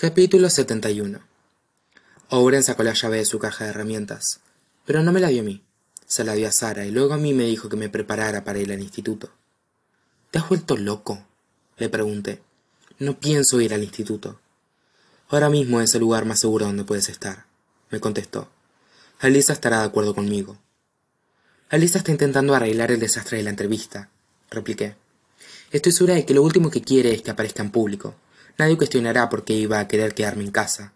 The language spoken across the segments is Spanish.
Capítulo 71 Owen sacó la llave de su caja de herramientas, pero no me la dio a mí. Se la dio a Sara y luego a mí me dijo que me preparara para ir al instituto. ¿Te has vuelto loco? Le pregunté. No pienso ir al instituto. Ahora mismo es el lugar más seguro donde puedes estar, me contestó. Alisa estará de acuerdo conmigo. Alisa está intentando arreglar el desastre de la entrevista, repliqué. Estoy segura de que lo último que quiere es que aparezca en público. Nadie cuestionará por qué iba a querer quedarme en casa.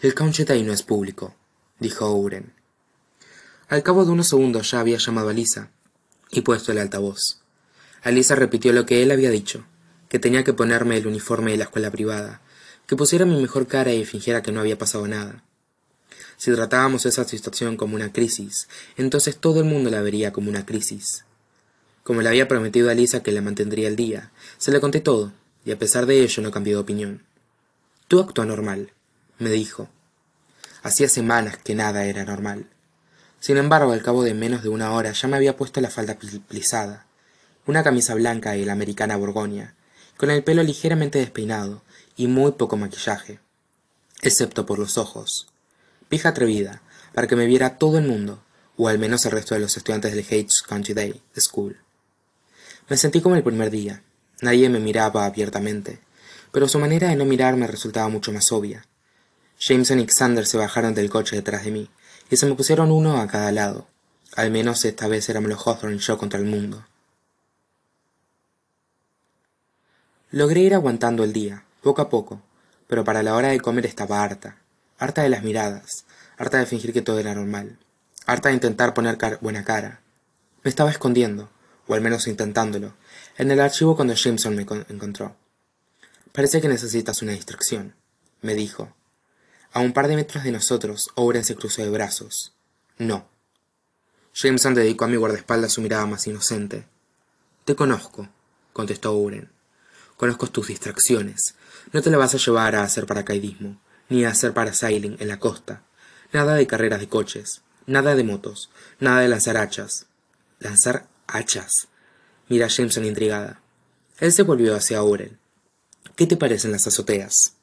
El Counchet no es público, dijo Ouren. Al cabo de unos segundos ya había llamado a Lisa y puesto el altavoz. Alisa repitió lo que él había dicho, que tenía que ponerme el uniforme de la escuela privada, que pusiera mi mejor cara y fingiera que no había pasado nada. Si tratábamos esa situación como una crisis, entonces todo el mundo la vería como una crisis. Como le había prometido a Lisa que la mantendría al día, se le conté todo, y a pesar de ello no cambió de opinión. Tú actúa normal, me dijo. Hacía semanas que nada era normal. Sin embargo, al cabo de menos de una hora ya me había puesto la falda plisada, una camisa blanca y la americana borgoña, con el pelo ligeramente despeinado y muy poco maquillaje, excepto por los ojos. Pija atrevida, para que me viera todo el mundo, o al menos el resto de los estudiantes del Hates Country Day School. Me sentí como el primer día, Nadie me miraba abiertamente, pero su manera de no mirarme resultaba mucho más obvia. Jameson y Xander se bajaron del coche detrás de mí, y se me pusieron uno a cada lado. Al menos esta vez éramos los Hawthorne y yo contra el mundo. Logré ir aguantando el día, poco a poco, pero para la hora de comer estaba harta, harta de las miradas, harta de fingir que todo era normal, harta de intentar poner buena cara. Me estaba escondiendo, o al menos intentándolo, en el archivo cuando Jameson me encontró. Parece que necesitas una distracción, me dijo. A un par de metros de nosotros, Owen se cruzó de brazos. No. Jameson dedicó a mi guardaespaldas su mirada más inocente. Te conozco, contestó Owen. Conozco tus distracciones. No te la vas a llevar a hacer paracaidismo, ni a hacer parasailing en la costa. Nada de carreras de coches, nada de motos, nada de lanzar hachas. ¿Lanzar hachas? Mira Jameson intrigada. Él se volvió hacia Aurel. ¿Qué te parecen las azoteas?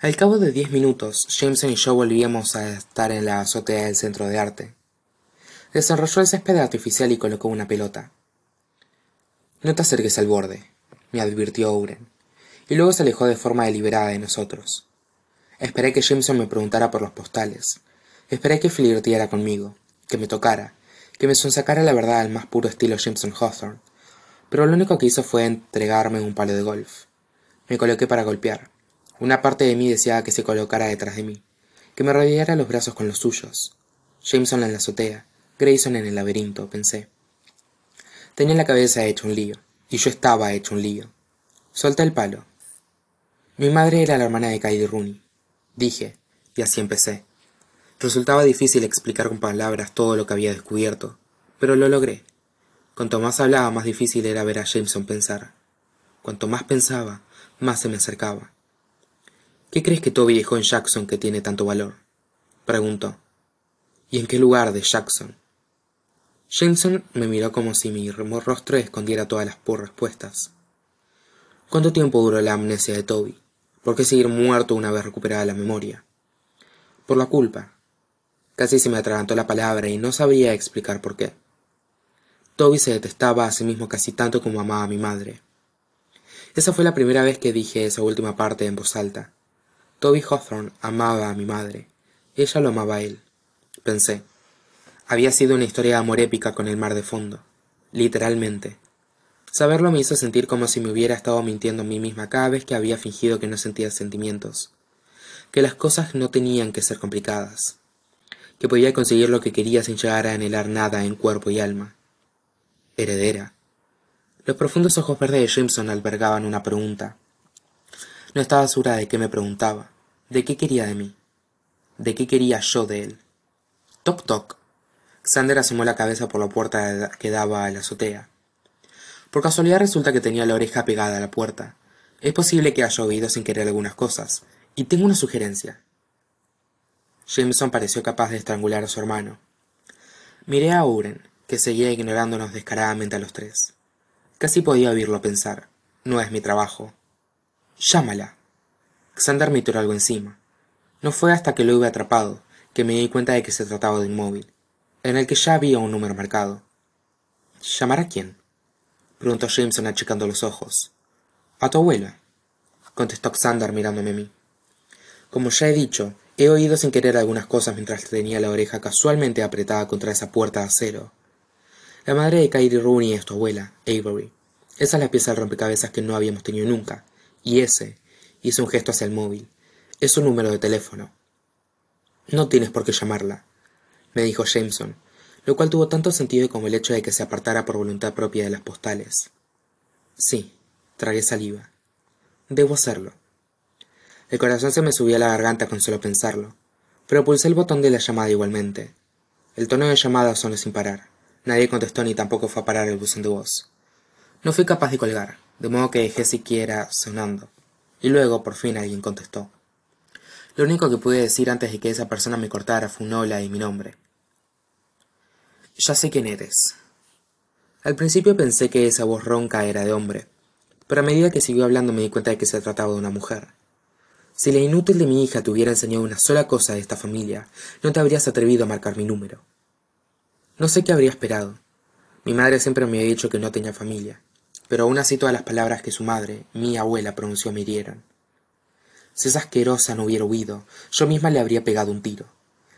Al cabo de diez minutos, Jameson y yo volvíamos a estar en la azotea del centro de arte. Desarrolló el césped artificial y colocó una pelota. No te acerques al borde, me advirtió Auren, y luego se alejó de forma deliberada de nosotros. Esperé que Jameson me preguntara por los postales. Esperé que flirteara conmigo que me tocara, que me sonsacara la verdad al más puro estilo Jameson Hawthorne, pero lo único que hizo fue entregarme un palo de golf. Me coloqué para golpear. Una parte de mí deseaba que se colocara detrás de mí, que me rodeara los brazos con los suyos. Jameson en la azotea, Grayson en el laberinto, pensé. Tenía la cabeza hecha un lío, y yo estaba hecho un lío. Solté el palo. Mi madre era la hermana de Kylie Rooney, dije, y así empecé. Resultaba difícil explicar con palabras todo lo que había descubierto, pero lo logré. Cuanto más hablaba, más difícil era ver a Jameson pensar. Cuanto más pensaba, más se me acercaba. ¿Qué crees que Toby dejó en Jackson que tiene tanto valor? preguntó. ¿Y en qué lugar de Jackson? Jameson me miró como si mi rostro escondiera todas las respuestas. ¿Cuánto tiempo duró la amnesia de Toby? ¿Por qué seguir muerto una vez recuperada la memoria? Por la culpa, Casi se me atragantó la palabra y no sabía explicar por qué. Toby se detestaba a sí mismo casi tanto como amaba a mi madre. Esa fue la primera vez que dije esa última parte en voz alta. Toby Hawthorne amaba a mi madre. Ella lo amaba a él. Pensé. Había sido una historia de amor épica con el mar de fondo. Literalmente. Saberlo me hizo sentir como si me hubiera estado mintiendo a mí misma cada vez que había fingido que no sentía sentimientos. Que las cosas no tenían que ser complicadas que podía conseguir lo que quería sin llegar a anhelar nada en cuerpo y alma. Heredera. Los profundos ojos verdes de Jameson albergaban una pregunta. No estaba segura de qué me preguntaba, de qué quería de mí, de qué quería yo de él. Toc toc. Xander asomó la cabeza por la puerta que daba a la azotea. Por casualidad resulta que tenía la oreja pegada a la puerta. Es posible que haya oído sin querer algunas cosas, y tengo una sugerencia. Jameson pareció capaz de estrangular a su hermano. Miré a Uren, que seguía ignorándonos descaradamente a los tres. Casi podía oírlo pensar. No es mi trabajo. Llámala. Xander me tiró algo encima. No fue hasta que lo hube atrapado que me di cuenta de que se trataba de un móvil, en el que ya había un número marcado. ¿Llamar a quién? preguntó Jameson achicando los ojos. A tu abuela, contestó Xander mirándome a mí. Como ya he dicho, he oído sin querer algunas cosas mientras tenía la oreja casualmente apretada contra esa puerta de acero. La madre de Kyrie Rooney es tu abuela, Avery. Esa es la pieza del rompecabezas que no habíamos tenido nunca. Y ese, hizo un gesto hacia el móvil, es un número de teléfono. No tienes por qué llamarla, me dijo Jameson, lo cual tuvo tanto sentido como el hecho de que se apartara por voluntad propia de las postales. Sí, tragué saliva. Debo hacerlo. El corazón se me subía a la garganta con solo pensarlo, pero pulsé el botón de la llamada igualmente. El tono de llamada sonó sin parar. Nadie contestó ni tampoco fue a parar el buzón de voz. No fui capaz de colgar, de modo que dejé siquiera sonando. Y luego, por fin, alguien contestó. Lo único que pude decir antes de que esa persona me cortara fue un hola y mi nombre. Ya sé quién eres. Al principio pensé que esa voz ronca era de hombre, pero a medida que siguió hablando me di cuenta de que se trataba de una mujer. Si la inútil de mi hija te hubiera enseñado una sola cosa de esta familia, no te habrías atrevido a marcar mi número. No sé qué habría esperado. Mi madre siempre me había dicho que no tenía familia, pero aún así todas las palabras que su madre, mi abuela, pronunció me hirieron. Si esa asquerosa no hubiera huido, yo misma le habría pegado un tiro.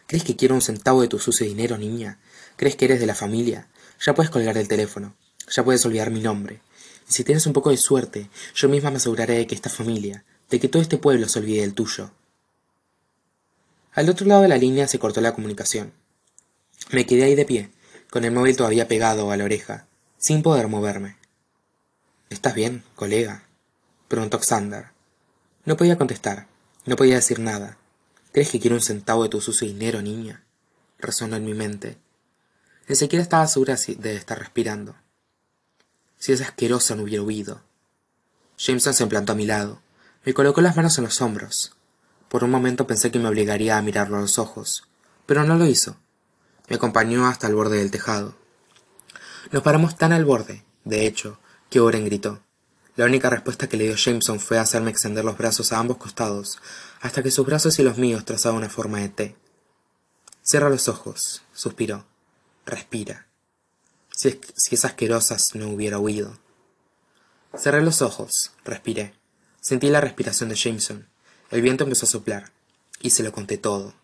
¿Crees que quiero un centavo de tu sucio dinero, niña? ¿Crees que eres de la familia? Ya puedes colgar el teléfono. Ya puedes olvidar mi nombre. Y si tienes un poco de suerte, yo misma me aseguraré de que esta familia, de que todo este pueblo se olvide del tuyo. Al otro lado de la línea se cortó la comunicación. Me quedé ahí de pie, con el móvil todavía pegado a la oreja, sin poder moverme. ¿Estás bien, colega? preguntó Xander. No podía contestar, no podía decir nada. ¿Crees que quiero un centavo de tu sucio dinero, niña? resonó en mi mente. Ni siquiera estaba segura de estar respirando. Si esa asquerosa no hubiera huido. Jameson se implantó a mi lado. Me colocó las manos en los hombros. Por un momento pensé que me obligaría a mirarlo a los ojos, pero no lo hizo. Me acompañó hasta el borde del tejado. Nos paramos tan al borde, de hecho, que Oren gritó. La única respuesta que le dio Jameson fue hacerme extender los brazos a ambos costados, hasta que sus brazos y los míos trazaban una forma de T. Cierra los ojos, suspiró. Respira. Si, si esa asquerosa no hubiera huido. Cerré los ojos, respiré. Sentí la respiración de Jameson. El viento empezó a soplar. Y se lo conté todo.